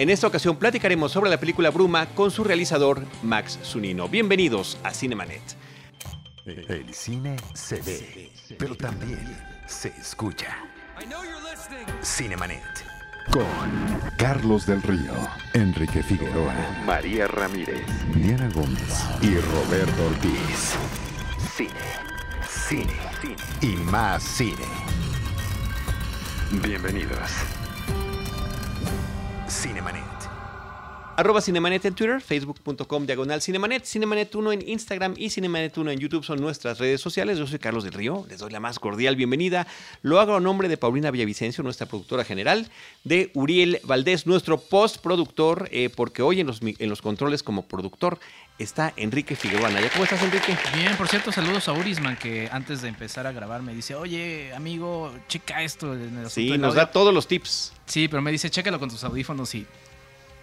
En esta ocasión platicaremos sobre la película Bruma con su realizador Max Zunino. Bienvenidos a Cinemanet. El cine se ve, pero también se escucha. Cinemanet. Con Carlos del Río, Enrique Figueroa, María Ramírez, Diana Gómez y Roberto Ortiz. Cine, cine, cine y más cine. Bienvenidos. Cinemanet. Arroba Cinemanet en Twitter, facebook.com diagonal Cinemanet, Cinemanet 1 en Instagram y Cinemanet 1 en YouTube son nuestras redes sociales. Yo soy Carlos del Río, les doy la más cordial bienvenida. Lo hago a nombre de Paulina Villavicencio, nuestra productora general, de Uriel Valdés, nuestro postproductor, eh, porque hoy en los, en los controles como productor está Enrique Figueroa. ¿Ya cómo estás, Enrique? Bien, por cierto, saludos a Urisman, que antes de empezar a grabar me dice, oye, amigo, checa esto. En el sí, nos da todos los tips. Sí, pero me dice, chécalo con tus audífonos y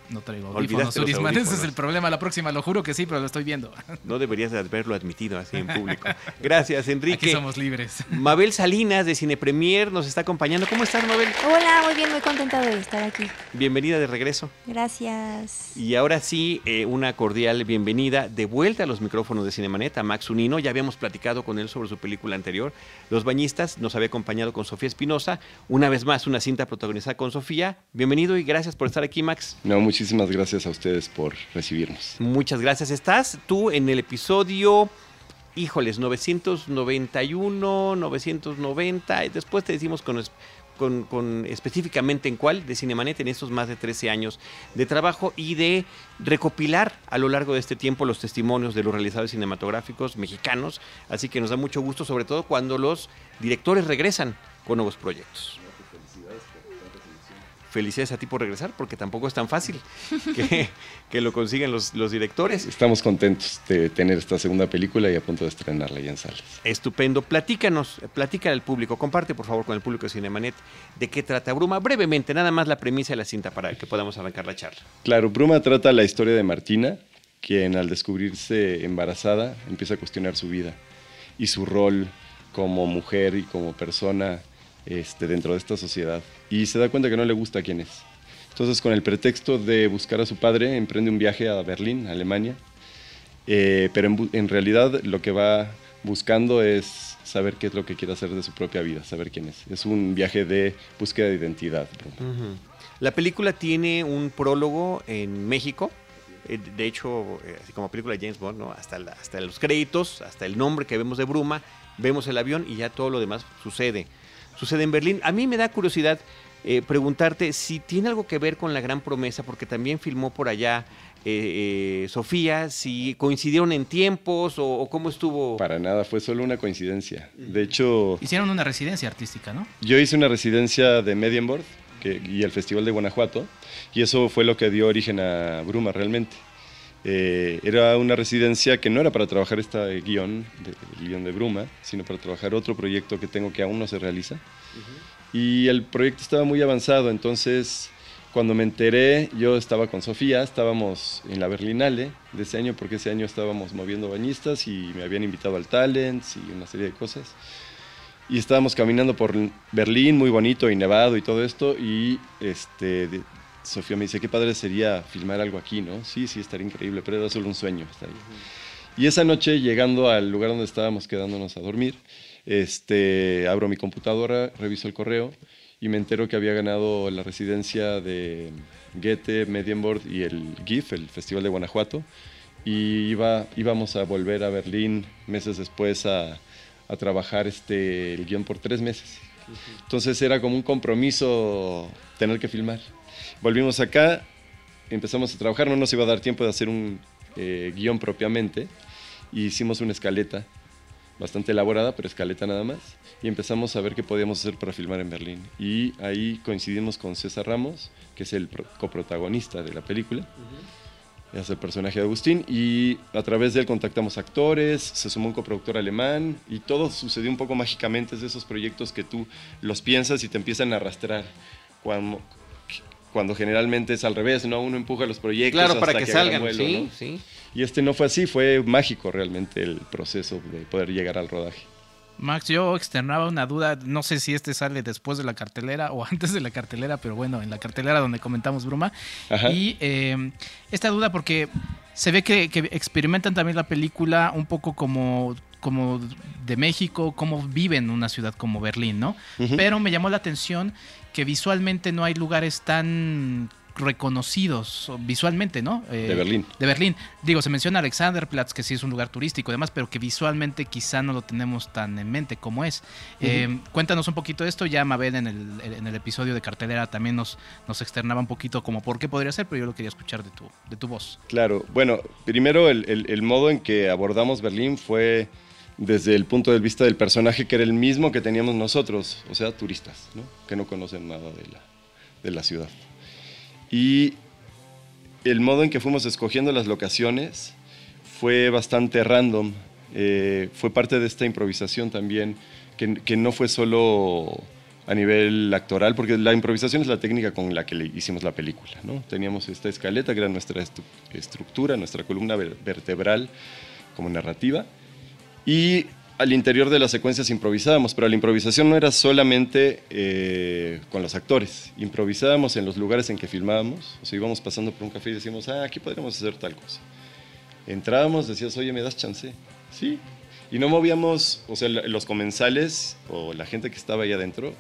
no traigo audífonos. Ese es el problema. La próxima, lo juro que sí, pero lo estoy viendo. No deberías haberlo admitido así en público. Gracias, Enrique. Aquí somos libres. Mabel Salinas de Cine Premier nos está acompañando. ¿Cómo estás, Mabel? Hola, muy bien, muy contenta de estar aquí. Bienvenida de regreso. Gracias. Y ahora sí, eh, una cordial bienvenida de vuelta a los micrófonos de Cinemanet a Max Unino. Ya habíamos platicado con él sobre su película anterior, Los Bañistas. Nos había acompañado con Sofía Espinosa. Una vez más, una cinta protagonizada con Sofía. Bienvenido y gracias por estar aquí, Max. No, muchísimas gracias a ustedes por recibirnos. Muchas gracias. Estás tú en el episodio, híjoles, 991, 990, y después te decimos con, con, específicamente en cuál, de Cinemanet, en estos más de 13 años de trabajo y de recopilar a lo largo de este tiempo los testimonios de los realizadores cinematográficos mexicanos. Así que nos da mucho gusto, sobre todo cuando los directores regresan con nuevos proyectos felicidades a ti por regresar, porque tampoco es tan fácil que, lo consigan los, los, directores. Estamos contentos de tener esta segunda película y a punto de estrenarla ya en salas. Estupendo. Platícanos, platica al público, comparte por favor con el público de Cinemanet de qué trata Bruma, brevemente, nada más la premisa de la cinta para que podamos arrancar la charla. Claro, Bruma trata la historia de Martina, quien al descubrirse embarazada empieza a cuestionar su vida y su rol como mujer y como persona este, dentro de esta sociedad y se da cuenta que no le gusta a quién es. Entonces, con el pretexto de buscar a su padre, emprende un viaje a Berlín, Alemania, eh, pero en, realidad lo que va buscando es saber qué es lo que quiere hacer de su propia vida, saber quién es. Es un viaje de búsqueda de identidad. La película tiene un prólogo en México, eh, de hecho, eh, como película de James Bond, hasta, hasta los créditos, hasta el nombre que vemos de Bruma, vemos el avión y ya todo lo demás sucede sucede en Berlín. A mí me da curiosidad eh, preguntarte si tiene algo que ver con la gran promesa, porque también filmó por allá eh, eh, Sofía, si coincidieron en tiempos o, cómo estuvo. Para nada, fue solo una coincidencia. De hecho... Hicieron una residencia artística, ¿no? Yo hice una residencia de Medienborg y el Festival de Guanajuato, y eso fue lo que dio origen a Bruma realmente. Era una residencia que no era para trabajar este guion, el guion de Bruma, sino para trabajar otro proyecto que tengo que aún no se realiza. Y el proyecto estaba muy avanzado, entonces cuando me enteré, yo estaba con Sofía, estábamos en la Berlinale de ese año, porque ese año estábamos moviendo bañistas y me habían invitado al Talents y una serie de cosas. Y estábamos caminando por Berlín, muy bonito y nevado y todo esto, y este, Sofía me dice, qué padre sería filmar algo aquí, ¿no? Sí, sí, estaría increíble, pero era solo un sueño. Y esa noche, llegando al lugar donde estábamos quedándonos a dormir, este, abro mi computadora, reviso el correo y me entero que había ganado la residencia de Goethe, Medienborg y el GIF, el Festival de Guanajuato. Y iba, íbamos a volver a Berlín meses después a, a trabajar este, el guion por tres meses. Entonces era como un compromiso tener que filmar. Volvimos acá, empezamos a trabajar, no nos iba a dar tiempo de hacer un eh, guion propiamente, y hicimos una escaleta bastante elaborada, pero escaleta nada más, y empezamos a ver qué podíamos hacer para filmar en Berlín. Y ahí coincidimos con César Ramos, que es el coprotagonista de la película, es el personaje de Agustín, y a través de él contactamos actores, se sumó un coproductor alemán, y todo sucedió un poco mágicamente, es de esos proyectos que tú los piensas y te empiezan a arrastrar. Cuando, cuando generalmente es al revés, ¿no? Uno empuja los proyectos claro, para que, salgan, sí, sí. Y este no fue así, fue mágico realmente el proceso de poder llegar al rodaje. Max, yo externaba una duda, no sé si este sale después de la cartelera o antes de la cartelera, pero bueno, en la cartelera donde comentamos Bruma. Y eh, esta duda porque se ve que, experimentan también la película un poco como como de México, cómo viven en una ciudad como Berlín, ¿no? Pero me llamó la atención que visualmente no hay lugares tan reconocidos visualmente, ¿no? de Berlín. De Berlín. Digo, se menciona Alexanderplatz, que sí es un lugar turístico y demás, pero que visualmente quizá no lo tenemos tan en mente como es. Eh, cuéntanos un poquito de esto. Ya Mabel en el, en el episodio de cartelera también nos, nos externaba un poquito como por qué podría ser, pero yo lo quería escuchar de tu, de tu voz. Claro. Bueno, primero el, el modo en que abordamos Berlín fue desde el punto de vista del personaje que era el mismo que teníamos nosotros, o sea, turistas, ¿no? que no conocen nada de la, de la ciudad. Y el modo en que fuimos escogiendo las locaciones fue bastante random. Eh, fue parte de esta improvisación también, que, no fue solo a nivel actoral, porque la improvisación es la técnica con la que le hicimos la película. ¿no? Teníamos esta escaleta, que era nuestra estructura, nuestra columna vertebral como narrativa, y al interior de las secuencias improvisábamos, pero la improvisación no era solamente eh, con los actores, improvisábamos en los lugares en que filmábamos, o sea, íbamos pasando por un café y decíamos, ah, aquí podríamos hacer tal cosa. Entrábamos, decías, oye, ¿me das chance? Sí. Y no movíamos, o sea, los comensales o la gente que estaba ahí adentro,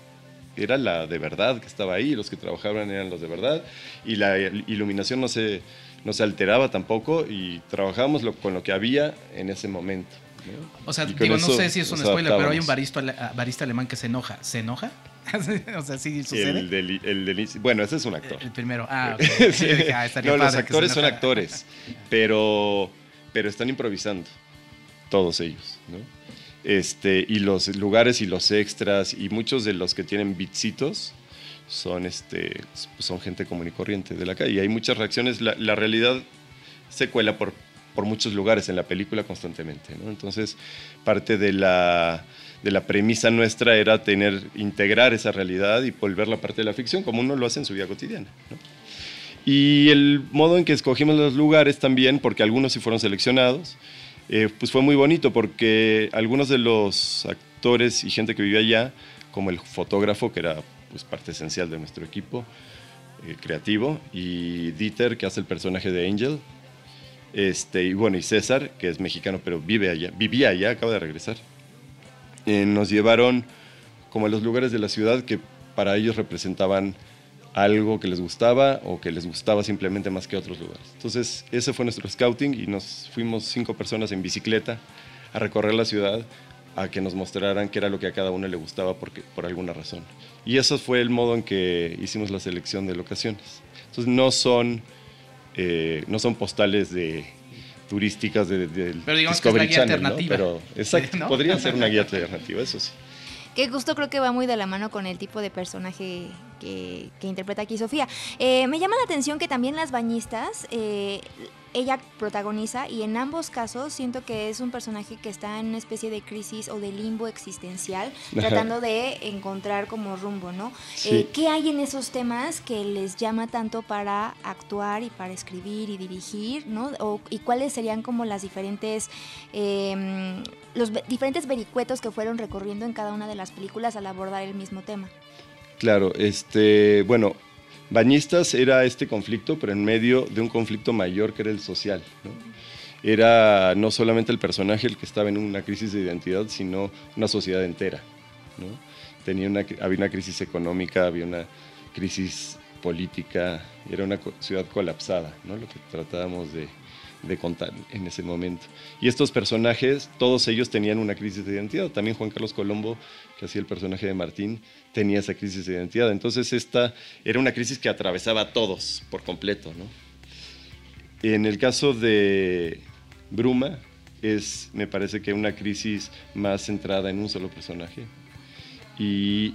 era la de verdad que estaba ahí, los que trabajaban eran los de verdad, y la iluminación no se, no se alteraba tampoco, y trabajábamos con lo que había en ese momento. O sea, digo, no sé si es un spoiler, pero hay un barista, barista alemán que se enoja. ¿Se enoja? o sea, sí sucede. El bueno, ese es un actor. El, primero. Ah, ah no, los actores son actores, pero, pero están improvisando. Todos ellos, ¿no? Este, y los lugares y los extras y muchos de los que tienen bitsitos son, este, son gente común y corriente de la calle. Y hay muchas reacciones. La, la realidad se cuela por por muchos lugares en la película constantemente. Entonces, parte de la, de la premisa nuestra era tener, integrar esa realidad y volver la parte de la ficción como uno lo hace en su vida cotidiana. Y el modo en que escogimos los lugares también, porque algunos sí fueron seleccionados, eh, pues fue muy bonito porque algunos de los actores y gente que vivía allá, como el fotógrafo, que era pues, parte esencial de nuestro equipo eh, creativo, y Dieter, que hace el personaje de Angel, este, y bueno, y César, que es mexicano, pero vive allá, vivía allá, acaba de regresar. Eh, nos llevaron como a los lugares de la ciudad que para ellos representaban algo que les gustaba o que les gustaba simplemente más que otros lugares. Entonces, ese fue nuestro scouting y nos fuimos cinco personas en bicicleta a recorrer la ciudad a que nos mostraran qué era lo que a cada uno le gustaba porque, por alguna razón. Y eso fue el modo en que hicimos la selección de locaciones. Entonces, no son eh, no son postales de turísticas de, pero digamos que es una guía alternativa. Pero exacto, podría ser una guía alternativa, eso sí. Que justo creo que va muy de la mano con el tipo de personaje que, interpreta aquí Sofía. Eh, me llama la atención que también las bañistas, eh, ella protagoniza y en ambos casos siento que es un personaje que está en una especie de crisis o de limbo existencial, tratando de encontrar como rumbo, ¿no? Eh, ¿Qué hay en esos temas que les llama tanto para actuar y para escribir y dirigir, ¿no? ¿Y cuáles serían como las diferentes, em, los diferentes vericuetos que fueron recorriendo en cada una de las películas al abordar el mismo tema? Claro, este, bueno, Bañistas era este conflicto, pero en medio de un conflicto mayor que era el social. Era no solamente el personaje el que estaba en una crisis de identidad, sino una sociedad entera. Tenía una, había una crisis económica, había una crisis política, era una ciudad colapsada, ¿no? lo que tratábamos de, de contar en ese momento. Y estos personajes, todos ellos tenían una crisis de identidad. También Juan Carlos Colombo, que hacía el personaje de Martín, tenía esa crisis de identidad. Entonces esta era una crisis que atravesaba a todos por completo. ¿no? En el caso de Bruma, es, me parece que una crisis más centrada en un solo personaje. Y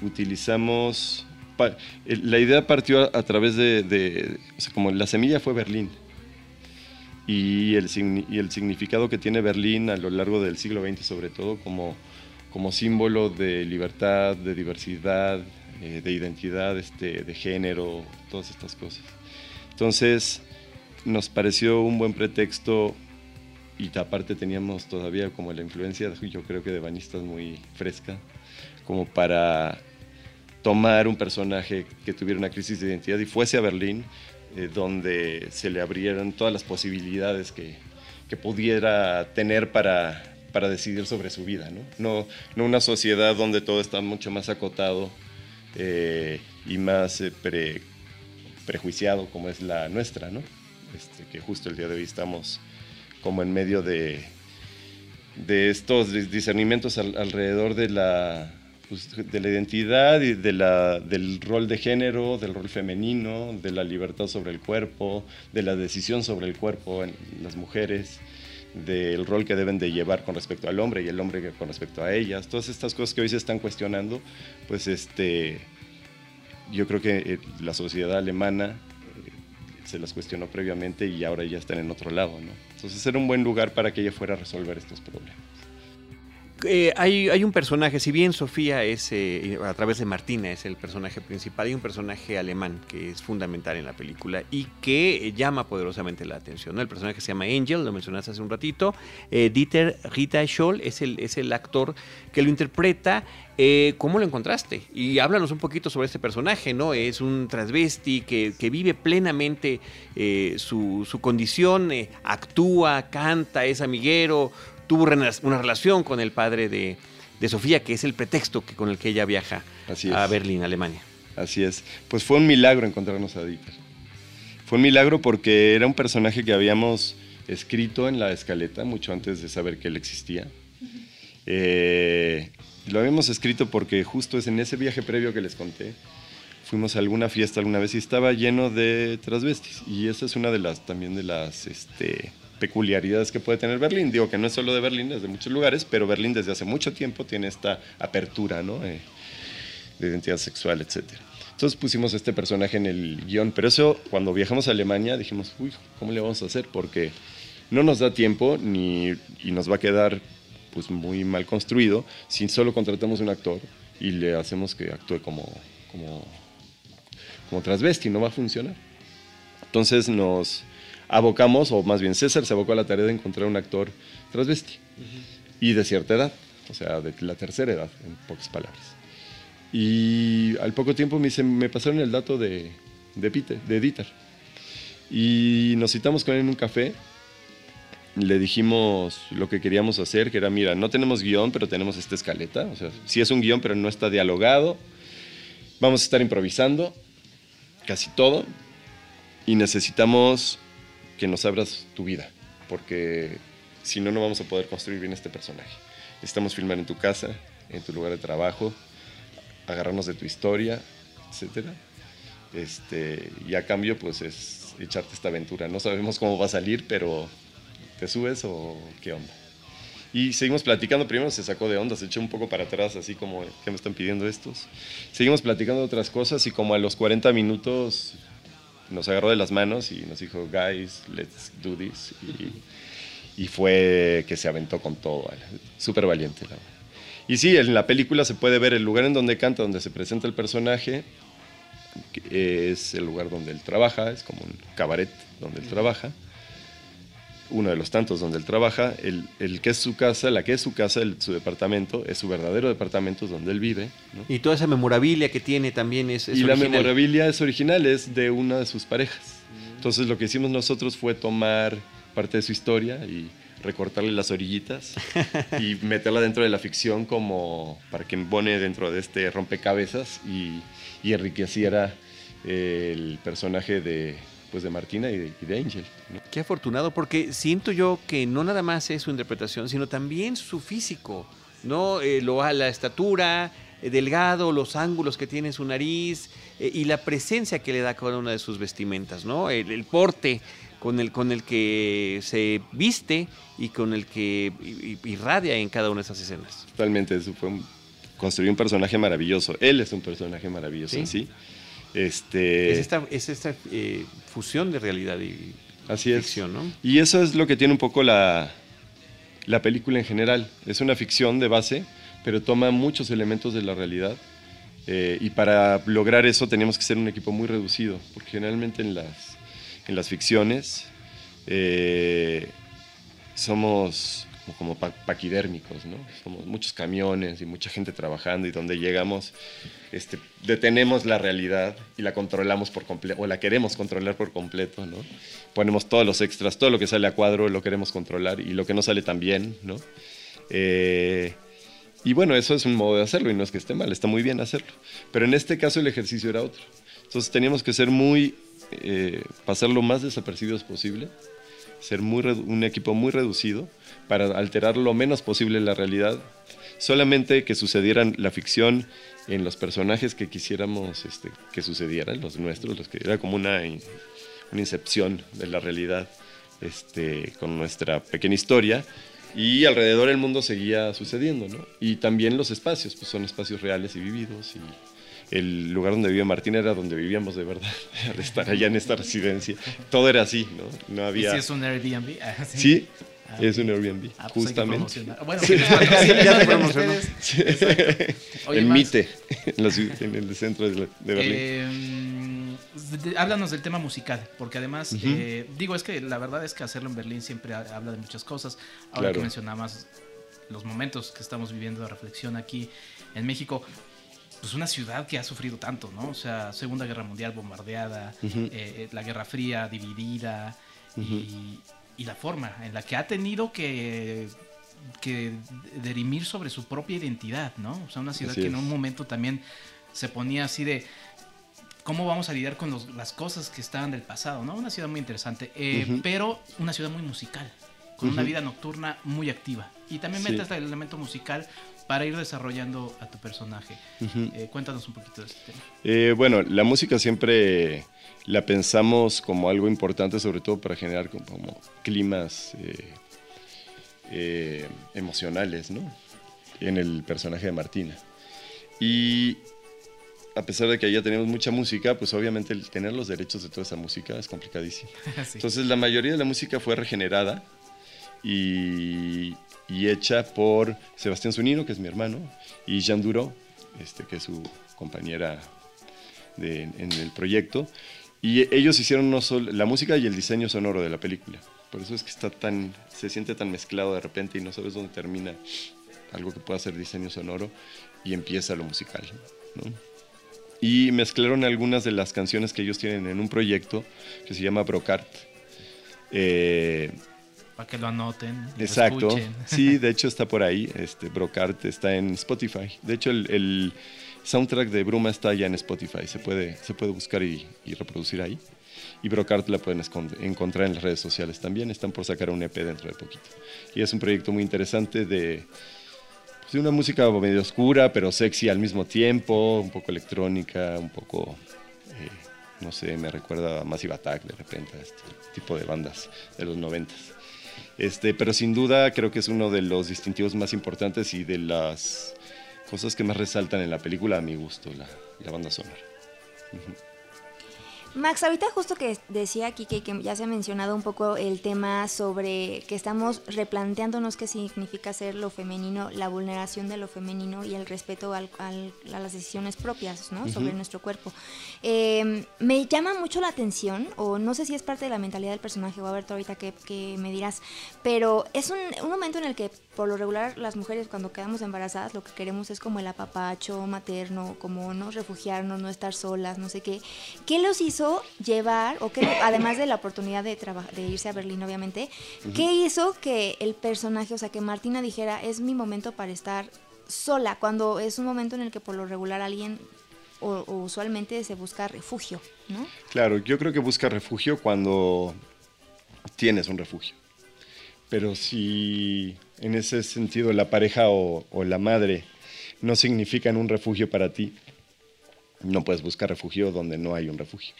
utilizamos... La idea partió a, través de, como la semilla fue Berlín, y el, y el significado que tiene Berlín a lo largo del siglo XX, sobre todo como, como símbolo de libertad, de diversidad, eh, de identidad, este, de género, todas estas cosas. Entonces, nos pareció un buen pretexto y aparte teníamos todavía como la influencia, yo creo que de bañistas muy fresca, como para tomar un personaje que tuviera una crisis de identidad y fuese a Berlín, eh, donde se le abrieran todas las posibilidades que pudiera tener para, para, decidir sobre su vida. ¿no? No, no una sociedad donde todo está mucho más acotado eh, y más eh, prejuiciado como es la nuestra, ¿no? Este, que justo el día de hoy estamos como en medio de, de estos discernimientos alrededor de la, pues, de la identidad y de la, del rol de género, del rol femenino, de la libertad sobre el cuerpo, de la decisión sobre el cuerpo en las mujeres, del rol que deben de llevar con respecto al hombre y el hombre con respecto a ellas. Todas estas cosas que hoy se están cuestionando, pues este, yo creo que eh, la sociedad alemana se las cuestionó previamente y ahora ya están en otro lado, ¿no? Entonces era un buen lugar para que ella fuera a resolver estos problemas. Eh, hay, un personaje, si bien Sofía es, eh, a través de Martina es el personaje principal, hay un personaje alemán que es fundamental en la película y que llama poderosamente la atención. El personaje se llama Angel, lo mencionaste hace un ratito. Eh, Dieter Rita Scholl es el, es el actor que lo interpreta. ¿Cómo lo encontraste? Y háblanos un poquito sobre este personaje, ¿no? Es un transvesti que, que vive plenamente su, su, condición, actúa, canta, es amiguero, tuvo una relación con el padre de, Sofía, que es el pretexto que, con el que ella viaja a Berlín, Alemania. Así es. Pues fue un milagro encontrarnos a Dieter. Fue un milagro porque era un personaje que habíamos escrito en la escaleta mucho antes de saber que él existía. Eh, lo habíamos escrito porque justo es en ese viaje previo que les conté, fuimos a alguna fiesta alguna vez y estaba lleno de transvestis. Y esa es una de las también de las este, peculiaridades que puede tener Berlín. Digo que no es solo de Berlín, es de muchos lugares, pero Berlín desde hace mucho tiempo tiene esta apertura ¿no? Eh, de identidad sexual, etc. Entonces pusimos este personaje en el guion, pero eso cuando viajamos a Alemania dijimos, uy, ¿cómo le vamos a hacer? Porque no nos da tiempo ni, y nos va a quedar pues muy mal construido si solo contratamos un actor y le hacemos que actúe como, como, como transvesti, no va a funcionar. Entonces nos, abocamos, o más bien César se abocó a la tarea de encontrar un actor transvesti y de cierta edad, o sea, de la tercera edad, en pocas palabras. Y al poco tiempo me, me pasaron el dato de, de, Peter, de Dieter. Y nos citamos con él en un café. Le dijimos lo que queríamos hacer, que era, mira, no tenemos guion, pero tenemos esta escaleta. O sea, sí es un guion, pero no está dialogado. Vamos a estar improvisando casi todo. Y necesitamos que nos abras tu vida, porque si no, no vamos a poder construir bien este personaje. Necesitamos filmar en tu casa, en tu lugar de trabajo, agarrarnos de tu historia, etc. Este, y a cambio, pues es echarte esta aventura. No sabemos cómo va a salir, pero ¿te subes o qué onda? Y seguimos platicando, primero se sacó de onda, se echó un poco para atrás, así como, ¿qué me están pidiendo estos? Seguimos platicando otras cosas y como a los 40 minutos nos agarró de las manos y nos dijo, guys, let's do this. Y, fue que se aventó con todo, súper valiente. Y sí, en la película se puede ver el lugar en donde canta, donde se presenta el personaje, es el lugar donde él trabaja, es como un cabaret donde él trabaja uno de los tantos donde él trabaja, el, el, que es su casa, la que es su casa, su departamento, es su verdadero departamento donde él vive. Y toda esa memorabilia que tiene también es, es Y la memorabilia es original, es de una de sus parejas. Entonces lo que hicimos nosotros fue tomar parte de su historia y recortarle las orillitas y meterla dentro de la ficción como para que pone dentro de este rompecabezas y, y enriqueciera el personaje de, pues de Martina y de, Angel. Qué afortunado, porque siento yo que no nada más es su interpretación, sino también su físico, ¿no? Eh, lo, la estatura, eh, delgado, los ángulos que tiene su nariz eh, y la presencia que le da cada una de sus vestimentas, ¿no? El, porte con el, con el que se viste y con el que irradia en cada una de esas escenas. Totalmente, eso fue un, construir un personaje maravilloso. Él es un personaje maravilloso en sí. Este... Es esta, es esta eh, fusión de realidad y Así ficción, ¿no? Y eso es lo que tiene un poco la, la película en general. Es una ficción de base, pero toma muchos elementos de la realidad. Eh, y para lograr eso teníamos que ser un equipo muy reducido, porque generalmente en las, en las ficciones eh, somos como paquidérmicos, ¿no? Somos muchos camiones y mucha gente trabajando y donde llegamos este, detenemos la realidad y la controlamos por completo, o la queremos controlar por completo, ¿no? Ponemos todos los extras, todo lo que sale a cuadro lo queremos controlar y lo que no sale tan bien, ¿no? Eh, y bueno, eso es un modo de hacerlo y no es que esté mal, está muy bien hacerlo. Pero en este caso el ejercicio era otro. Entonces teníamos que ser muy, eh, pasar lo más desapercibidos posible, ser muy un equipo muy reducido para alterar lo menos posible la realidad, solamente que sucedieran la ficción en los personajes que quisiéramos este, que sucedieran, los nuestros, los que era como una, una incepción de la realidad este, con nuestra pequeña historia. Y alrededor el mundo seguía sucediendo, ¿no? Y también los espacios, pues son espacios reales y vividos. Y el lugar donde vivía Martín era donde vivíamos de verdad, de estar allá en esta residencia. Todo era así, ¿no? No había... ¿Y si es un Airbnb? Ah, sí, Ah, es un Airbnb, ah, pues justamente. Bueno, sí. ya te promocionó. en Mite, en, el centro de, Berlín. Eh, háblanos del tema musical, porque además, eh, digo, es que la verdad es que hacerlo en Berlín siempre habla de muchas cosas. Ahora que mencionabas los momentos que estamos viviendo de reflexión aquí en México, pues una ciudad que ha sufrido tanto, ¿no? O sea, Segunda Guerra Mundial bombardeada, eh, la Guerra Fría dividida, y, y la forma en la que ha tenido que, que derimir sobre su propia identidad, ¿no? O sea, una ciudad que en un momento también se ponía así de cómo vamos a lidiar con las cosas que estaban del pasado, ¿no? Una ciudad muy interesante, eh, pero una ciudad muy musical, con una vida nocturna muy activa. Y también metes el elemento musical para ir desarrollando a tu personaje. Eh, cuéntanos un poquito de este tema. Eh, bueno, la música siempre la pensamos como algo importante, sobre todo para generar como, climas eh, emocionales, ¿no? En el personaje de Martina. Y a pesar de que ya tenemos mucha música, pues obviamente el tener los derechos de toda esa música es complicadísimo. Entonces la mayoría de la música fue regenerada y, y hecha por Sebastián Zunino, que es mi hermano, y Jean Duro, este, que es su compañera en el proyecto. Y ellos hicieron no solo la música y el diseño sonoro de la película. Por eso es que está tan, se siente tan mezclado de repente y no sabes dónde termina algo que pueda ser diseño sonoro y empieza lo musical. Y mezclaron algunas de las canciones que ellos tienen en un proyecto que se llama Brocart. Eh, para que lo anoten. exacto. sí, de hecho está por ahí. Este Brocart está en Spotify. De hecho, el, soundtrack de Bruma está ya en Spotify. Se puede, se puede buscar y, reproducir ahí. Y Brocart la pueden encontrar en las redes sociales también. Están por sacar un EP dentro de poquito. Y es un proyecto muy interesante de, pues, de una música medio oscura, pero sexy al mismo tiempo. Un poco electrónica, un poco. Eh, no sé, me recuerda a Massive Attack de repente, a este tipo de bandas de los noventas. Este, pero sin duda creo que es uno de los distintivos más importantes y de las cosas que más resaltan en la película a mi gusto, la, la banda sonora. Max, ahorita justo que decía aquí que, ya se ha mencionado un poco el tema sobre que estamos replanteándonos qué significa ser lo femenino, la vulneración de lo femenino y el respeto a las decisiones propias ¿no? sobre nuestro cuerpo. Em, me llama mucho la atención, o no sé si es parte de la mentalidad del personaje, o a ver ahorita que, que me dirás, pero es un, un momento en el que por lo regular las mujeres cuando quedamos embarazadas lo que queremos es como el apapacho materno, como no refugiarnos, no estar solas, no sé qué. ¿Qué los hizo llevar, o qué, además de la oportunidad de, de irse a Berlín obviamente, qué hizo que el personaje, o sea, que Martina dijera, es mi momento para estar sola, cuando es un momento en el que por lo regular alguien o, usualmente se busca refugio, ¿no? Claro, yo creo que busca refugio cuando tienes un refugio. Pero si en ese sentido la pareja o, la madre no significan un refugio para ti, no puedes buscar refugio donde no hay un refugio.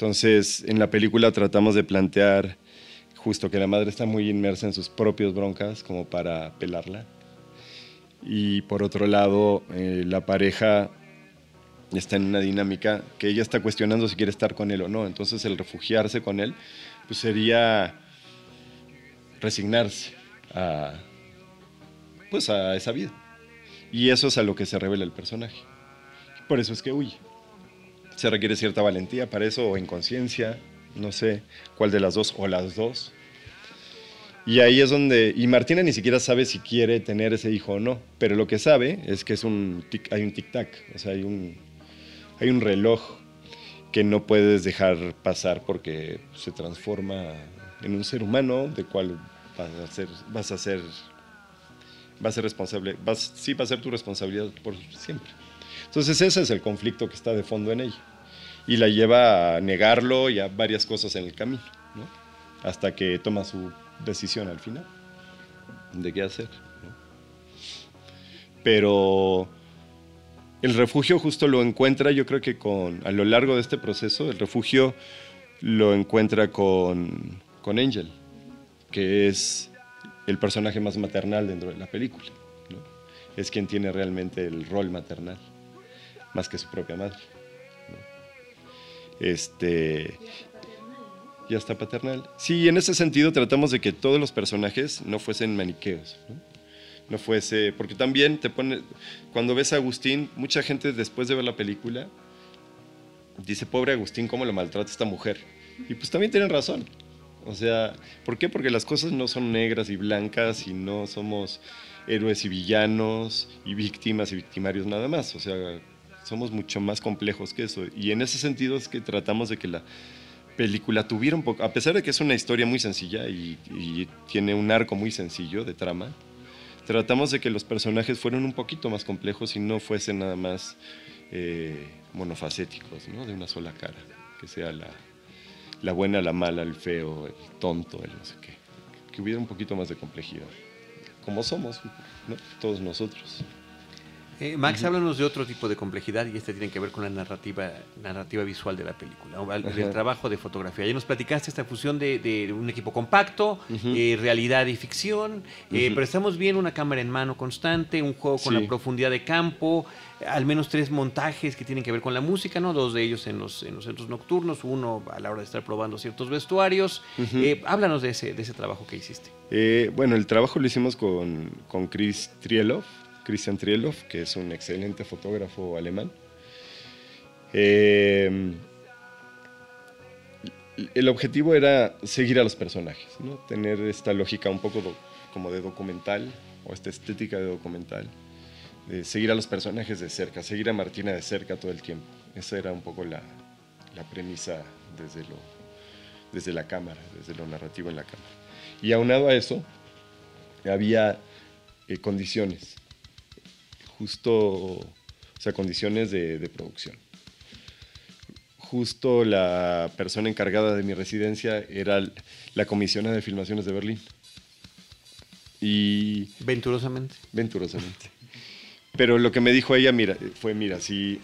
Entonces, en la película tratamos de plantear justo que la madre está muy inmersa en sus propias broncas como para pelarla. Y por otro lado, eh, la pareja está en una dinámica que ella está cuestionando si quiere estar con él o no. Entonces, el refugiarse con él pues sería resignarse a, pues a esa vida. Y eso es a lo que se revela el personaje. Por eso es que huye. Se requiere cierta valentía para eso, o inconsciencia, no sé cuál de las dos, o las dos. Y ahí es donde, y Martina ni siquiera sabe si quiere tener ese hijo o no, pero lo que sabe es que es un hay un tic-tac, o sea, hay un, hay un reloj que no puedes dejar pasar porque se transforma en un ser humano de cual vas a ser, vas a ser, vas a ser responsable, vas, sí va a ser tu responsabilidad por siempre. Entonces ese es el conflicto que está de fondo en ella y la lleva a negarlo y a varias cosas en el camino, ¿no? hasta que toma su decisión al final de qué hacer. Pero el refugio justo lo encuentra, yo creo que con, a lo largo de este proceso, el refugio lo encuentra con, con Angel, que es el personaje más maternal dentro de la película. Es quien tiene realmente el rol maternal, más que su propia madre. Este, ya está paternal. Sí, en ese sentido tratamos de que todos los personajes no fuesen maniqueos. ¿no? no fuese, porque también te pone, cuando ves a Agustín, mucha gente después de ver la película dice, pobre Agustín, ¿cómo lo maltrata esta mujer? Y pues también tienen razón. O sea, ¿por qué? Porque las cosas no son negras y blancas y no somos héroes y villanos y víctimas y victimarios nada más. O sea, somos mucho más complejos que eso. Y en ese sentido es que tratamos de que la película tuviera un poco, a pesar de que es una historia muy sencilla y, tiene un arco muy sencillo de trama, tratamos de que los personajes fueran un poquito más complejos y no fuesen nada más eh, monofacéticos, ¿no? de una sola cara, que sea la, la, buena, la mala, el feo, el tonto, el no sé qué, que hubiera un poquito más de complejidad, como somos todos nosotros. Eh, Max, háblanos de otro tipo de complejidad y este tiene que ver con la narrativa, narrativa visual de la película, el, trabajo de fotografía. Ya nos platicaste esta fusión de, un equipo compacto, eh, realidad y ficción, eh, pero estamos viendo una cámara en mano constante, un juego con la profundidad de campo, al menos tres montajes que tienen que ver con la música, ¿no? Dos de ellos en los, en los centros nocturnos, uno a la hora de estar probando ciertos vestuarios. háblanos de ese, de ese trabajo que hiciste. bueno, el trabajo lo hicimos con, con Chris Trielov Christian Trielov, que es un excelente fotógrafo alemán. Eh, el objetivo era seguir a los personajes, ¿no? tener esta lógica un poco como de documental, o esta estética de documental, de seguir a los personajes de cerca, seguir a Martina de cerca todo el tiempo. Esa era un poco la, premisa desde, lo, desde la cámara, desde lo narrativo en la cámara. Y aunado a eso, había eh, condiciones justo, o sea, condiciones de, producción. Justo la persona encargada de mi residencia era la comisionada de filmaciones de Berlín. Y... Venturosamente. Venturosamente. Pero lo que me dijo ella mira, fue, mira, si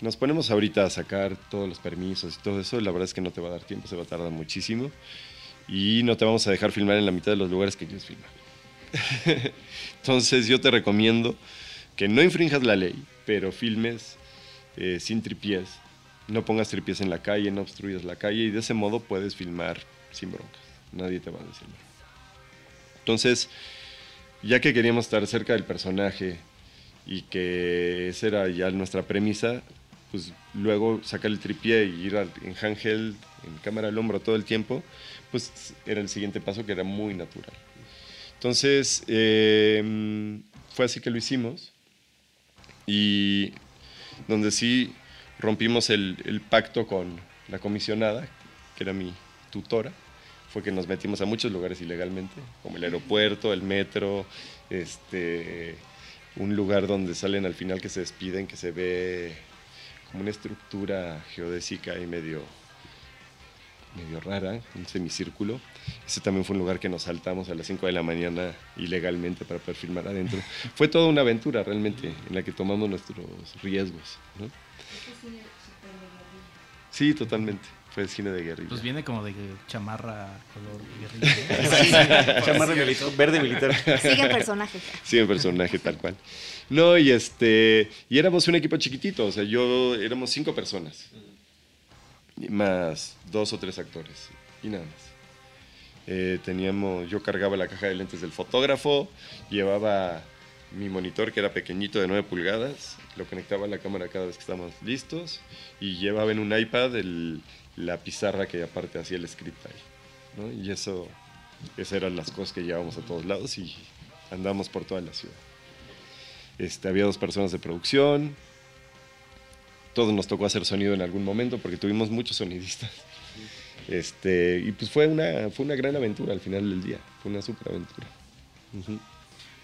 nos ponemos ahorita a sacar todos los permisos y todo eso, la verdad es que no te va a dar tiempo, se va a tardar muchísimo y no te vamos a dejar filmar en la mitad de los lugares que quieres filmar. Entonces yo te recomiendo que no infrinjas la ley, pero filmes eh, sin tripiés. No pongas tripiés en la calle, no obstruyas la calle y de ese modo puedes filmar sin broncas. Nadie te va a decir nada. Entonces, ya que queríamos estar cerca del personaje y que esa era ya nuestra premisa, pues luego sacar el tripié y ir en handheld, en cámara al hombro todo el tiempo, pues era el siguiente paso que era muy natural. Entonces, eh, fue así que lo hicimos y donde sí rompimos el, pacto con la comisionada, que era mi tutora, fue que nos metimos a muchos lugares ilegalmente, como el aeropuerto, el metro, este, un lugar donde salen al final que se despiden, que se ve como una estructura geodésica y medio medio rara, un semicírculo. Ese también fue un lugar que nos saltamos a las 5 de la mañana ilegalmente para poder filmar adentro. Fue toda una aventura realmente en la que tomamos nuestros riesgos. ¿no? Sí, totalmente. Fue el cine de guerrilla. Pues viene como de chamarra color guerrilla. chamarra verde militar. Sigue el personaje. Sigue el personaje tal cual. No, y este, y éramos un equipo chiquitito, o sea, yo éramos cinco personas más dos o tres actores y nada más. Eh, teníamos, yo cargaba la caja de lentes del fotógrafo, llevaba mi monitor que era pequeñito de 9 pulgadas, lo conectaba a la cámara cada vez que estábamos listos y llevaba en un iPad la pizarra que aparte hacía el script ahí. Y eso Esas eran las cosas que llevábamos a todos lados y andamos por toda la ciudad. Este, había dos personas de producción, todos nos tocó hacer sonido en algún momento porque tuvimos muchos sonidistas. Este, y pues fue una, fue una gran aventura al final del día, fue una super aventura.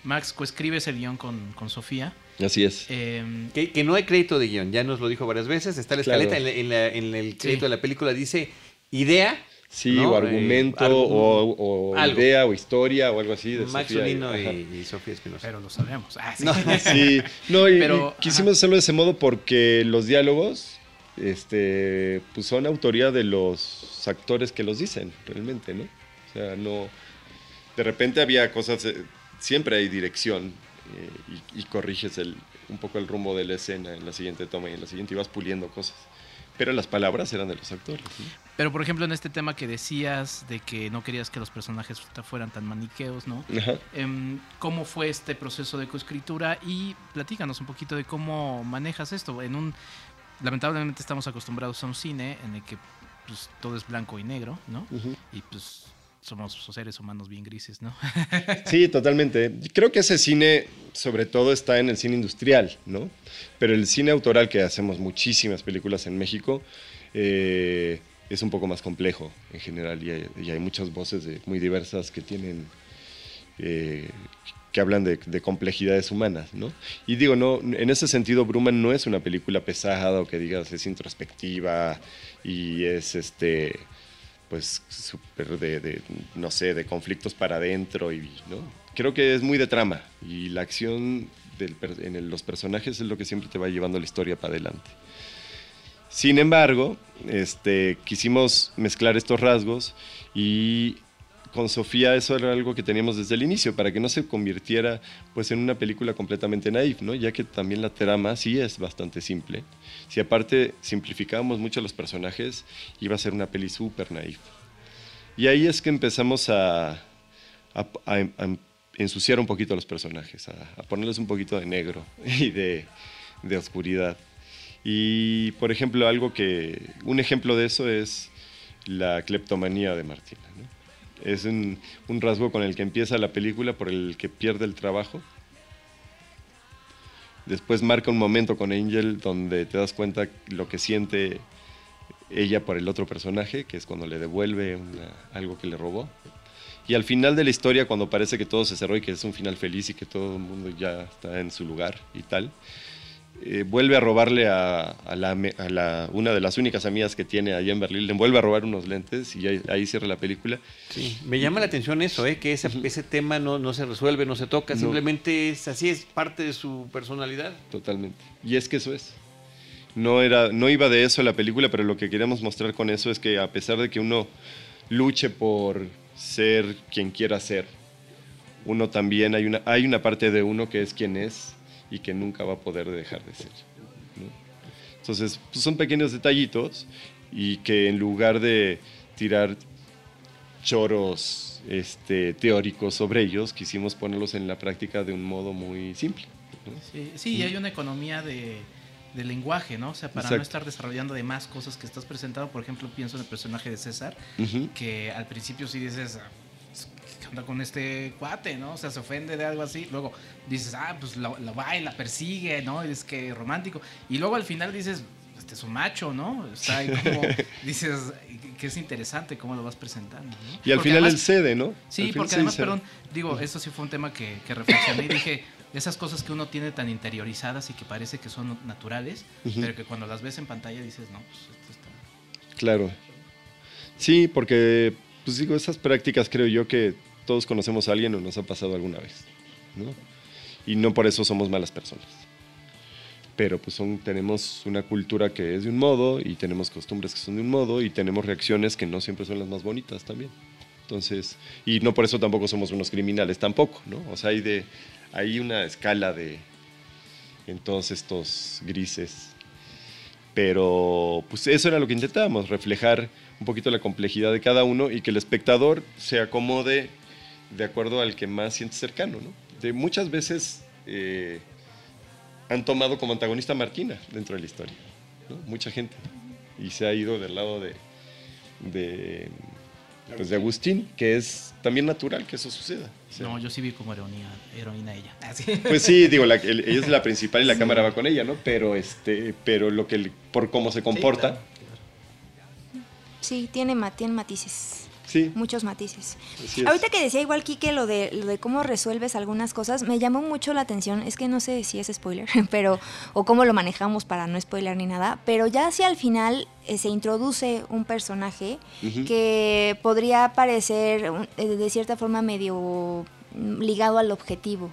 Max, coescribes el guion con, con Sofía. Así es. Em, Que, no hay crédito de guion, ya nos lo dijo varias veces. Está la escaleta, en, en, el crédito de la película dice idea. Sí, o argumento, o, idea, o historia, o algo así. De Max Unino y, Sofía Espinosa. Pero lo sabemos. Ah, sí. No, sí. no y, quisimos hacerlo de ese modo porque los diálogos este, pues son autoría de los actores que los dicen, realmente, ¿no? O sea, no... De repente había cosas, eh, siempre hay dirección eh, y, corriges el, un poco el rumbo de la escena en la siguiente toma y en la siguiente ibas puliendo cosas. Pero las palabras eran de los actores. Pero por ejemplo en este tema que decías de que no querías que los personajes fueran tan maniqueos, ¿no? Em, ¿Cómo fue este proceso de coescritura? Y platícanos un poquito de cómo manejas esto. En un lamentablemente estamos acostumbrados a un cine en el que pues, todo es blanco y negro, ¿no? Y pues somos seres humanos bien grises, ¿no? sí, totalmente. Creo que ese cine, sobre todo, está en el cine industrial, ¿no? Pero el cine autoral, que hacemos muchísimas películas en México, eh, es un poco más complejo en general y hay, muchas voces muy diversas que tienen... Eh, que hablan de, complejidades humanas, ¿no? Y digo, no, en ese sentido, Bruma no es una película pesada o que digas es introspectiva y es este pues súper de, no sé, de conflictos para adentro y, ¿no? Creo que es muy de trama y la acción en los personajes es lo que siempre te va llevando la historia para adelante. Sin embargo, este, quisimos mezclar estos rasgos y con Sofía eso era algo que teníamos desde el inicio, para que no se convirtiera pues, en una película completamente naif, ¿no? ya que también la trama sí es bastante simple. Si aparte simplificábamos mucho los personajes, iba a ser una peli súper naif. Y ahí es que empezamos a, ensuciar un poquito a los personajes, a, ponerles un poquito de negro y de, oscuridad. Y, por ejemplo, algo que, un ejemplo de eso es la cleptomanía de Martina. Es un, rasgo con el que empieza la película, por el que pierde el trabajo. Después marca un momento con Angel donde te das cuenta lo que siente ella por el otro personaje, que es cuando le devuelve algo que le robó. Y al final de la historia, cuando parece que todo se cerró y que es un final feliz y que todo el mundo ya está en su lugar y tal, eh, vuelve a robarle a, la, una de las únicas amigas que tiene allá en Berlín, le vuelve a robar unos lentes y ahí, cierra la película. Sí, me llama la atención eso, ¿eh? que ese, ese tema no, no, se resuelve, no se toca, simplemente es así, es parte de su personalidad. Totalmente. Y es que eso es. No, era, no iba de eso la película, pero lo que queríamos mostrar con eso es que a pesar de que uno luche por ser quien quiera ser, uno también, hay una, hay una parte de uno que es quien es y que nunca va a poder dejar de ser. Entonces, pues, son pequeños detallitos y que en lugar de tirar choros este, teóricos sobre ellos, quisimos ponerlos en la práctica de un modo muy simple. Sí, y hay una economía de, lenguaje, ¿no? O sea, para no estar desarrollando de más cosas que estás presentando, por ejemplo, pienso en el personaje de César, que al principio sí dices, con este cuate, no? O sea, se ofende de algo así. Luego dices, ah, pues lo, va y la persigue, ¿no? es que romántico. Y luego al final dices, este es un macho, ¿no? Está ahí como, dices, que es interesante cómo lo vas presentando. Y al final él cede, ¿no? Sí, porque además, perdón, digo, esto sí fue un tema que, que reflexioné y dije, esas cosas que uno tiene tan interiorizadas y que parece que son naturales, pero que cuando las ves en pantalla dices, no, pues esto está... Claro. Sí, porque, pues digo, esas prácticas creo yo que todos conocemos a alguien o nos ha pasado alguna vez, ¿no? Y no por eso somos malas personas. Pero pues tenemos una cultura que es de un modo y tenemos costumbres que son de un modo y tenemos reacciones que no siempre son las más bonitas también. Entonces, y no por eso tampoco somos unos criminales tampoco, ¿no? O sea, hay, de, hay una escala de, en todos estos grises. Pero pues eso era lo que intentábamos, reflejar un poquito la complejidad de cada uno y que el espectador se acomode de acuerdo al que más siente cercano. ¿no? De muchas veces eh, han tomado como antagonista a Martina dentro de la historia, ¿no? mucha gente, y se ha ido del lado de, pues, de Agustín, que es también natural que eso suceda. No, yo sí vi como heroína, heroína ella. Ah, pues sí, digo, ella es la principal y la cámara va con ella, ¿no? Pero este, pero lo que por cómo se comporta. Sí, tiene, tiene matices. Sí. Muchos matices. Ahorita que decía igual Kike lo de, lo de cómo resuelves algunas cosas, me llamó mucho la atención, es que no sé si es spoiler, pero o cómo lo manejamos para no spoiler ni nada, pero ya hacia al final eh, se introduce un personaje que podría parecer eh, de cierta forma medio ligado al objetivo.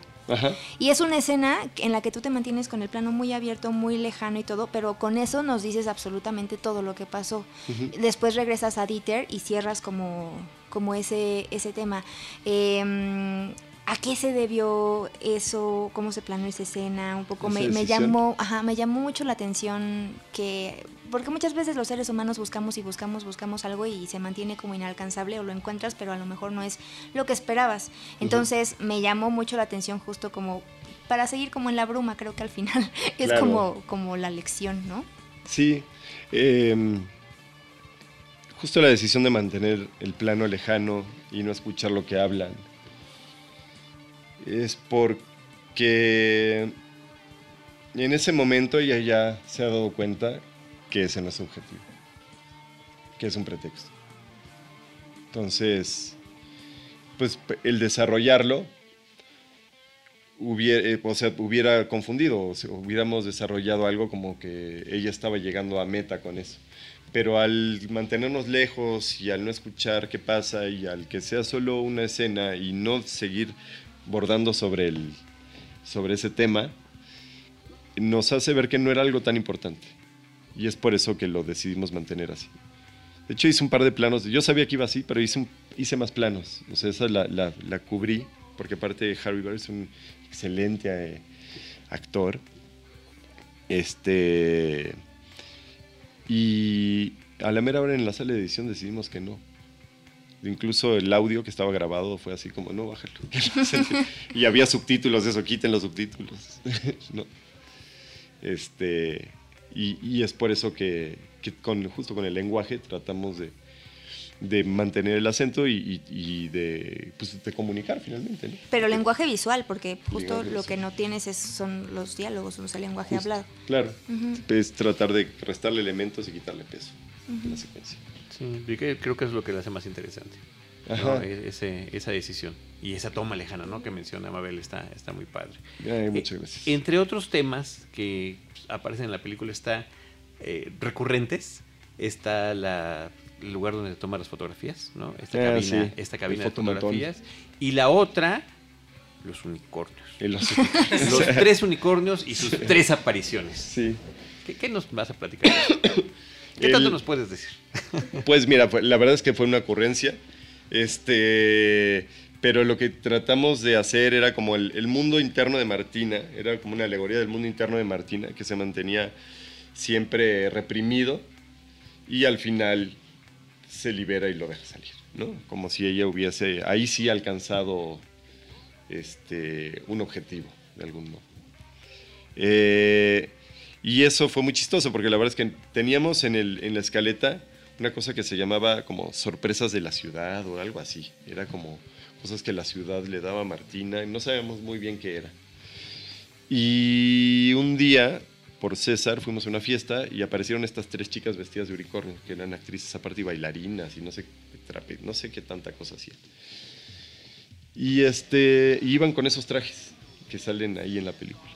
Y es una escena en la que tú te mantienes con el plano muy abierto, muy lejano y todo, pero con eso nos dices absolutamente todo lo que pasó. Después regresas a Dieter y cierras como, como ese, ese tema. Em, ¿A qué se debió eso? ¿Cómo se planeó esa escena? Un poco me, me, llamó, ajá, me llamó mucho la atención que porque muchas veces los seres humanos buscamos y buscamos, buscamos algo y se mantiene como inalcanzable o lo encuentras, pero a lo mejor no es lo que esperabas. Entonces me llamó mucho la atención justo como para seguir como en la bruma, creo que al final es como, como la lección, ¿no? Sí. Em, justo la decisión de mantener el plano lejano y no escuchar lo que hablan es porque en ese momento ella ya se ha dado cuenta que ese no es objetivo, que es un pretexto. Entonces, pues el desarrollarlo hubiera, eh, o sea, hubiera confundido, o hubiéramos desarrollado algo como que ella estaba llegando a meta con eso. Pero al mantenernos lejos y al no escuchar qué pasa y al que sea solo una escena y no seguir bordando sobre, el, sobre ese tema, nos hace ver que no era algo tan importante. Y es por eso que lo decidimos mantener así. De hecho, hice un par de planos. Yo sabía que iba así, pero hice, más planos. O sea, esa la, la, cubrí, porque aparte Harry Barr es un excelente eh, actor. Este. Y a la mera hora en la sala de edición decidimos que no. Incluso el audio que estaba grabado fue así como, no, bájalo. y había subtítulos, eso, quiten los subtítulos. no. Este y, es por eso que, con, justo con el lenguaje tratamos de, mantener el acento y, de, pues, de, comunicar finalmente. Pero lenguaje visual, porque justo lo que no tienes es, son los diálogos, no es el lenguaje hablado. Claro, es tratar de restarle elementos y quitarle peso a la secuencia. Sí, creo que es lo que le hace más interesante. E, ese, esa decisión y esa toma lejana ¿no? que menciona Mabel está, está muy padre. muchas gracias. entre otros temas que aparecen en la película está eh, recurrentes, está la, el lugar donde se toman las fotografías, ¿no? esta ah, cabina, esta cabina de fotografías, y la otra, los unicornios. Los, tres unicornios y sus tres apariciones. Sí. ¿Qué, nos vas a platicar? ¿Qué tanto nos puedes decir? Pues mira, la verdad es que fue una ocurrencia. Este, pero lo que tratamos de hacer era como el, mundo interno de Martina, era como una alegoría del mundo interno de Martina que se mantenía siempre reprimido y al final se libera y lo deja salir, ¿no? Como si ella hubiese ahí sí alcanzado este, un objetivo de algún modo. Eh, y eso fue muy chistoso porque la verdad es que teníamos en, el, en la escaleta una cosa que se llamaba como sorpresas de la ciudad o algo así. Era como cosas que la ciudad le daba a Martina y no sabíamos muy bien qué era. Y un día, por César, fuimos a una fiesta y aparecieron estas tres chicas vestidas de unicornio, que eran actrices aparte y bailarinas y no sé, no sé qué tanta cosa hacían. Y este, iban con esos trajes que salen ahí en la película.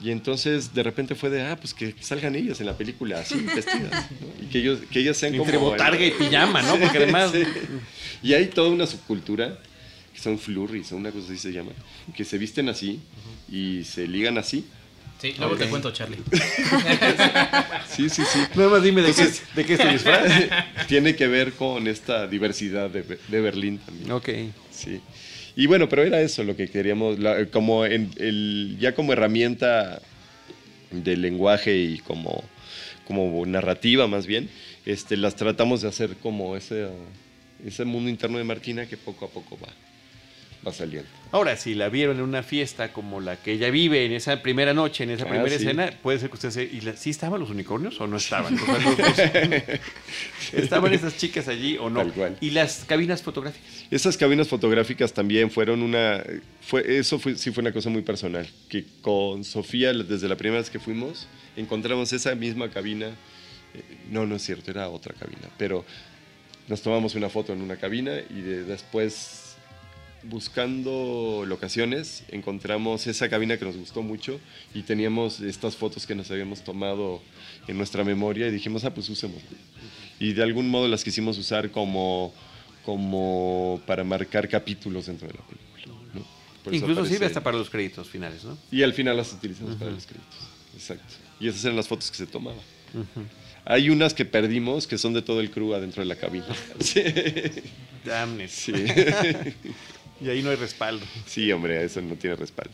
Y entonces de repente fue de, ah, pues que salgan ellas en la película así, vestidas. Y que, ellos, que ellas sean Entre como. botarga y pijama, ¿no? Porque además. Y hay toda una subcultura, que son flurries, o una cosa así se llama, que se visten así y se ligan así. Sí, luego te cuento, Charlie. sí, sí, sí. Nada más dime de, qué, de qué es disfraz. Tiene que ver con esta diversidad de, de Berlín también. Ok. Sí. Y bueno, pero era eso lo que queríamos, como ya como herramienta de lenguaje y como, como narrativa más bien, este, las tratamos de hacer como ese, ese mundo interno de Martina que poco a poco va, va saliendo. Ahora, si la vieron en una fiesta como la que ella vive en esa primera noche, en esa Ah, primera sí. escena, puede ser que usted se... ¿Y la- sí estaban los unicornios o no estaban? O sea, los dos. ¿Estaban esas chicas allí o no? Tal cual. ¿Y las cabinas fotográficas? Esas cabinas fotográficas también fueron una... Fue, eso fue, sí fue una cosa muy personal, que con Sofía, desde la primera vez que fuimos, encontramos esa misma cabina. eh, No, no es cierto, era otra cabina, pero nos tomamos una foto en una cabina y de- después, buscando locaciones, encontramos esa cabina que nos gustó mucho y teníamos estas fotos que nos habíamos tomado en nuestra memoria y dijimos, ah, pues usemos. Y de algún modo las quisimos usar como, como para marcar capítulos dentro de la película. ¿no? Incluso aparece- sirve hasta para los créditos finales, ¿no? Y al final las utilizamos para los créditos. Exacto. Y esas eran las fotos que se tomaban. Hay unas que perdimos que son de todo el crew adentro de la cabina. Sí, Damn sí. Y ahí no hay respaldo. Sí, hombre, eso no tiene respaldo.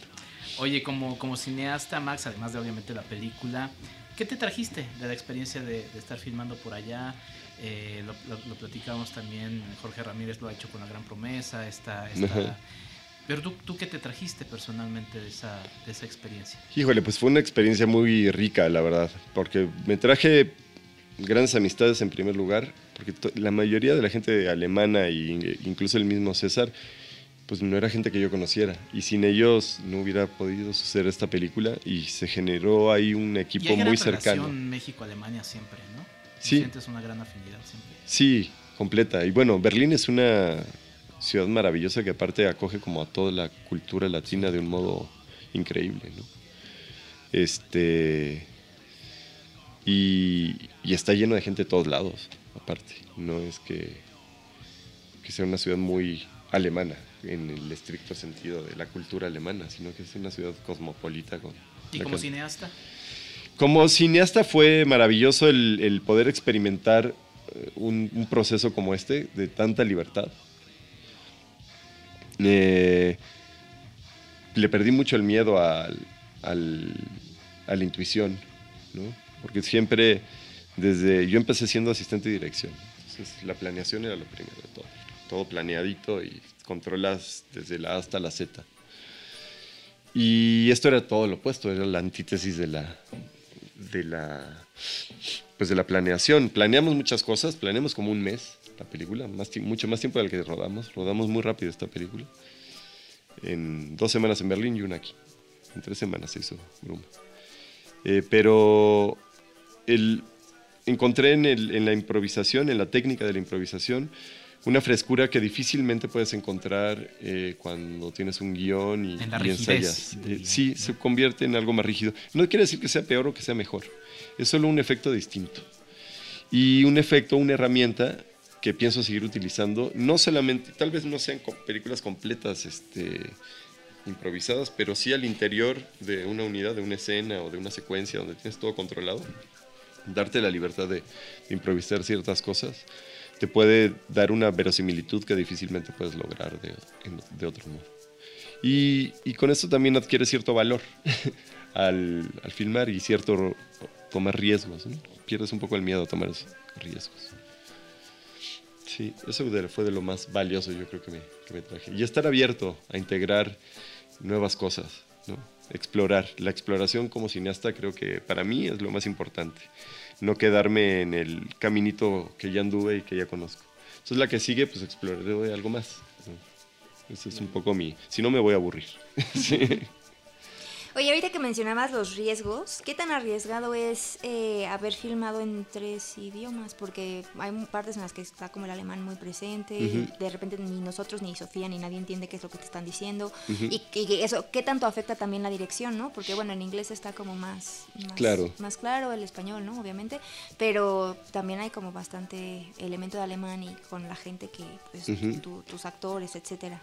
Oye, como, como cineasta, Max, además de obviamente la película, ¿qué te trajiste de la experiencia de, de estar filmando por allá? Eh, lo, lo- lo platicamos también, Jorge Ramírez lo ha hecho con la gran promesa, esta, esta- pero tú, tú qué te trajiste personalmente de esa, de esa experiencia? Híjole, pues fue una experiencia muy rica, la verdad, porque me traje grandes amistades en primer lugar, porque la mayoría de la gente alemana e incluso el mismo César, pues no era gente que yo conociera, y sin ellos no hubiera podido suceder esta película y se generó ahí un Y equipo hay gran muy cercano. relación México-Alemania siempre, ¿no? Sí. Sientes una gran afinidad siempre. Sí, completa. Y bueno, Berlín es una ciudad maravillosa que aparte acoge como a toda la cultura latina de un modo increíble, ¿no? Este y, y está lleno de gente de todos lados, aparte. No es que, que sea una ciudad muy alemana en el estricto sentido de la cultura alemana, sino que es una ciudad cosmopolita con Y como que- cineasta, como cineasta fue maravilloso el, el poder experimentar eh, un, un proceso como este de tanta libertad. Eh, le perdí mucho el miedo al- al- a la intuición, ¿no? porque siempre desde yo empecé siendo asistente de dirección, entonces la planeación era lo primero de todo, todo planeadito y controlas desde la A hasta la Z. Y esto era todo lo opuesto, era la antítesis de la, de la, pues de la planeación. Planeamos muchas cosas, planeamos como un mes la película, más mucho más tiempo del que rodamos. Rodamos muy rápido esta película. En dos semanas en Berlín y una aquí. En tres semanas se hizo Bruma. Eh, pero el, encontré en, el- en la improvisación, en la técnica de la improvisación, una frescura que difícilmente puedes encontrar eh, cuando tienes un guion y, En la y ensayas. Eh, sí, se convierte en algo más rígido. No quiere decir que sea peor o que sea mejor. Es solo un efecto distinto. Y un efecto, una herramienta que pienso seguir utilizando, no solamente, tal vez no sean películas completas este, improvisadas, pero sí al interior de una unidad, de una escena o de una secuencia donde tienes todo controlado, darte la libertad de, de improvisar ciertas cosas, te puede dar una verosimilitud que difícilmente puedes lograr de, de otro modo. Y, y con esto también adquiere cierto valor al, al filmar y cierto tomar riesgos. ¿no? Pierdes un poco el miedo a tomar esos riesgos. Sí, eso fue de lo más valioso yo creo que me, que me traje. Y estar abierto a integrar nuevas cosas, ¿no? explorar. La exploración como cineasta creo que para mí es lo más importante. No quedarme en el caminito que ya anduve y que ya conozco. Entonces la que sigue, pues exploraré algo más. Ese es un poco mi... Si no me voy a aburrir. Sí. Oye, ahorita que mencionabas los riesgos, ¿qué tan arriesgado es eh, haber filmado en tres idiomas? Porque hay partes en las que está como el alemán muy presente, Ujú. de repente ni nosotros, ni Sofía, ni nadie entiende qué es lo que te están diciendo. Ujú. y, y que eso, ¿qué tanto afecta también la dirección, no? Porque bueno, en inglés está como más, más, Claro. más claro, el español, ¿no? Obviamente, pero también hay como bastante elemento de alemán y con la gente que, pues, tu- tus actores, etcétera.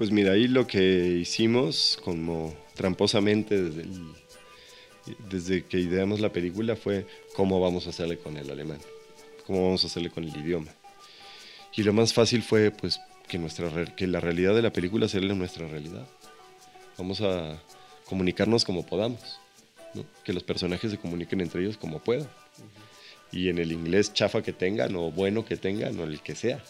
Pues mira, ahí lo que hicimos como tramposamente desde, el- desde que ideamos la película fue cómo vamos a hacerle con el alemán, cómo vamos a hacerle con el idioma. Y lo más fácil fue pues que, nuestra, que la realidad de la película sea nuestra realidad. Vamos a comunicarnos como podamos, ¿no? que los personajes se comuniquen entre ellos como puedan. Y en el inglés chafa que tengan o bueno que tengan o el que sea.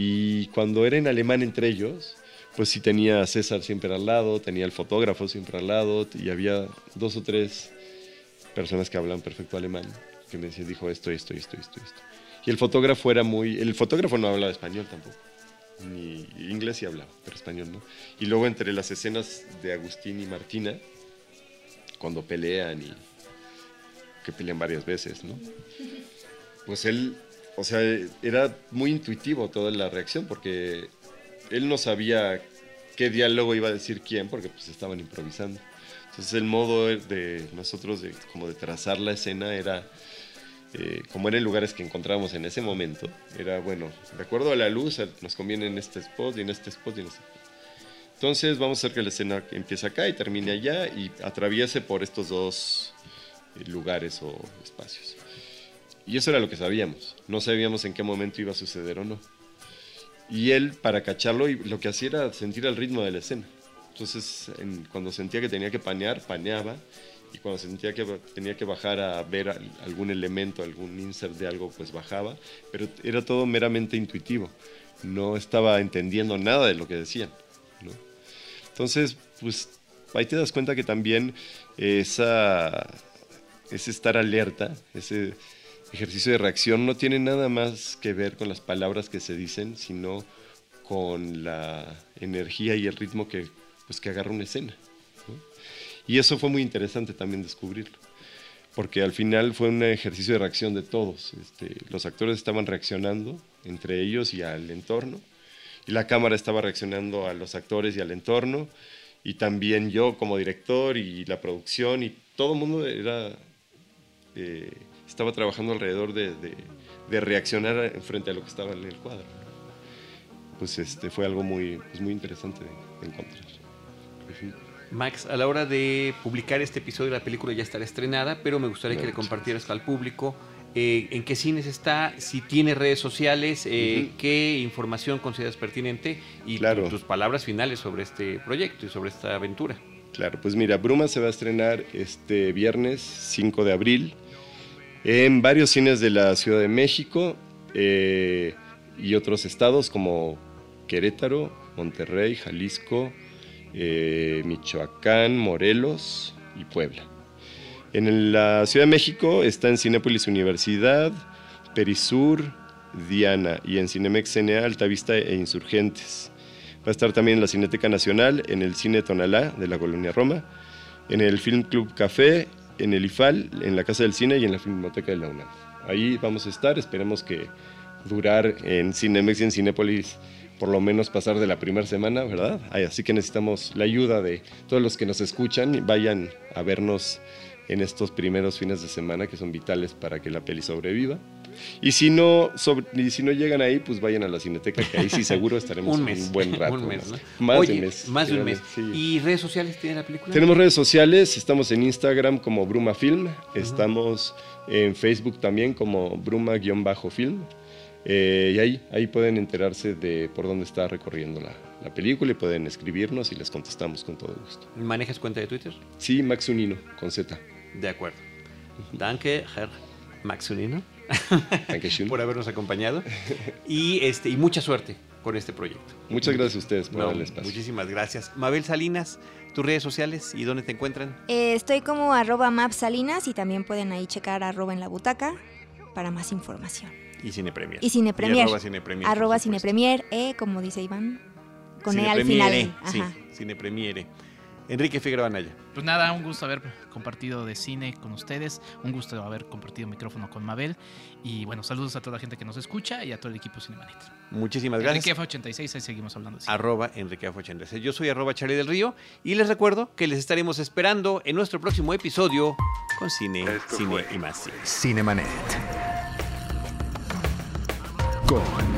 Y cuando era en alemán entre ellos, pues sí tenía a César siempre al lado, tenía el fotógrafo siempre al lado y había dos o tres personas que hablaban perfecto alemán que me decían, dijo esto, esto, esto, esto, esto. Y el fotógrafo era muy... El fotógrafo no hablaba español tampoco. Ni inglés sí hablaba, pero español no. Y luego entre las escenas de Agustín y Martina, cuando pelean y que pelean varias veces, ¿no? Pues él, o sea, era muy intuitivo toda la reacción porque él no sabía qué diálogo iba a decir quién porque pues estaban improvisando. Entonces el modo de nosotros de como de trazar la escena era eh, como eran lugares que encontrábamos en ese momento, era bueno, de acuerdo a la luz, nos conviene en este spot y en este spot y en este spot. Entonces vamos a hacer que la escena empiece acá y termine allá y atraviese por estos dos eh, lugares o espacios. Y eso era lo que sabíamos. No sabíamos en qué momento iba a suceder o no. Y él, para cacharlo, lo que hacía era sentir el ritmo de la escena. Entonces, cuando sentía que tenía que panear, paneaba y cuando sentía que tenía que bajar a ver algún elemento, algún insert de algo, pues bajaba, pero era todo meramente intuitivo, no estaba entendiendo nada de lo que decían. Entonces, pues ahí te das cuenta que también esa, ese estar alerta, ese ejercicio de reacción no tiene nada más que ver con las palabras que se dicen, sino con la energía y el ritmo que, pues, que agarra una escena. Y eso fue muy interesante también descubrirlo, porque al final fue un ejercicio de reacción de todos. Este, los actores estaban reaccionando entre ellos y al entorno, y la cámara estaba reaccionando a los actores y al entorno, y también yo como director y la producción, y todo el mundo era, eh, estaba trabajando alrededor de, reaccionar frente a lo que estaba en el cuadro. Pues este, fue algo muy, pues muy interesante de, de encontrar. Max, a la hora de publicar este episodio, la película ya estará estrenada, pero me gustaría que le compartieras al público eh, en qué cines está, si tiene redes sociales, eh, qué información consideras pertinente y tus palabras finales sobre este proyecto y sobre esta aventura. Claro, pues mira, Bruma se va a estrenar este viernes 5 de abril en varios cines de la Ciudad de México eh, y otros estados como Querétaro, Monterrey, Jalisco, eh, Michoacán, Morelos y Puebla. En la Ciudad de México está en Cinépolis Universidad, Perisur, Diana y en Cinemex CNA Altavista e Insurgentes. Va a estar también en la Cineteca Nacional, en el Cine Tonalá de la Colonia Roma, en el Film Club Café, en el IFAL, en la Casa del Cine y en la Filmoteca de la UNAM. Ahí vamos a estar, esperemos que durar en Cinemex y en Cinépolis por lo menos pasar de la primera semana, ¿verdad? Así que necesitamos la ayuda de todos los que nos escuchan y vayan a vernos en estos primeros fines de semana que son vitales para que la peli sobreviva. Y si no, si no llegan ahí, pues vayan a la Cineteca, que ahí sí seguro estaremos un, buen rato. Un mes, Más de un mes. Más de un mes. ¿Y redes sociales tiene la película? Tenemos redes sociales, estamos en Instagram como Bruma Film, estamos en Facebook también como Bruma-Film. Eh, y ahí, ahí pueden enterarse de por dónde está recorriendo la, la, película y pueden escribirnos y les contestamos con todo gusto. ¿Manejas cuenta de Twitter? Sí, Maxunino, con Z. De acuerdo. Danke, Herr Maxunino, por habernos acompañado. Y, este, y mucha suerte con este proyecto. Muchas gracias a ustedes por el espacio. Muchísimas gracias. Mabel Salinas, tus redes sociales y dónde te encuentran. Eh, estoy como arroba mapsalinas y también pueden ahí checar arroba en la butaca para más información. Y Cine Premier. Y Cine Premier. arroba Cine Premier. Arroba Cine Premier, eh, como dice Iván. Con E al final. Sí, Cine Premier. Enrique Figueroa Anaya. Pues nada, un gusto haber compartido de cine con ustedes, un gusto haber compartido micrófono con Mabel y bueno, saludos a toda la gente que nos escucha y a todo el equipo Cinemanet. Muchísimas gracias. Enrique F86, ahí seguimos hablando. De Arroba Enrique F86. Yo soy arroba Charlie del Río y les recuerdo que les estaremos esperando en nuestro próximo episodio con Cine, Cine y más Cine. Cinemanet con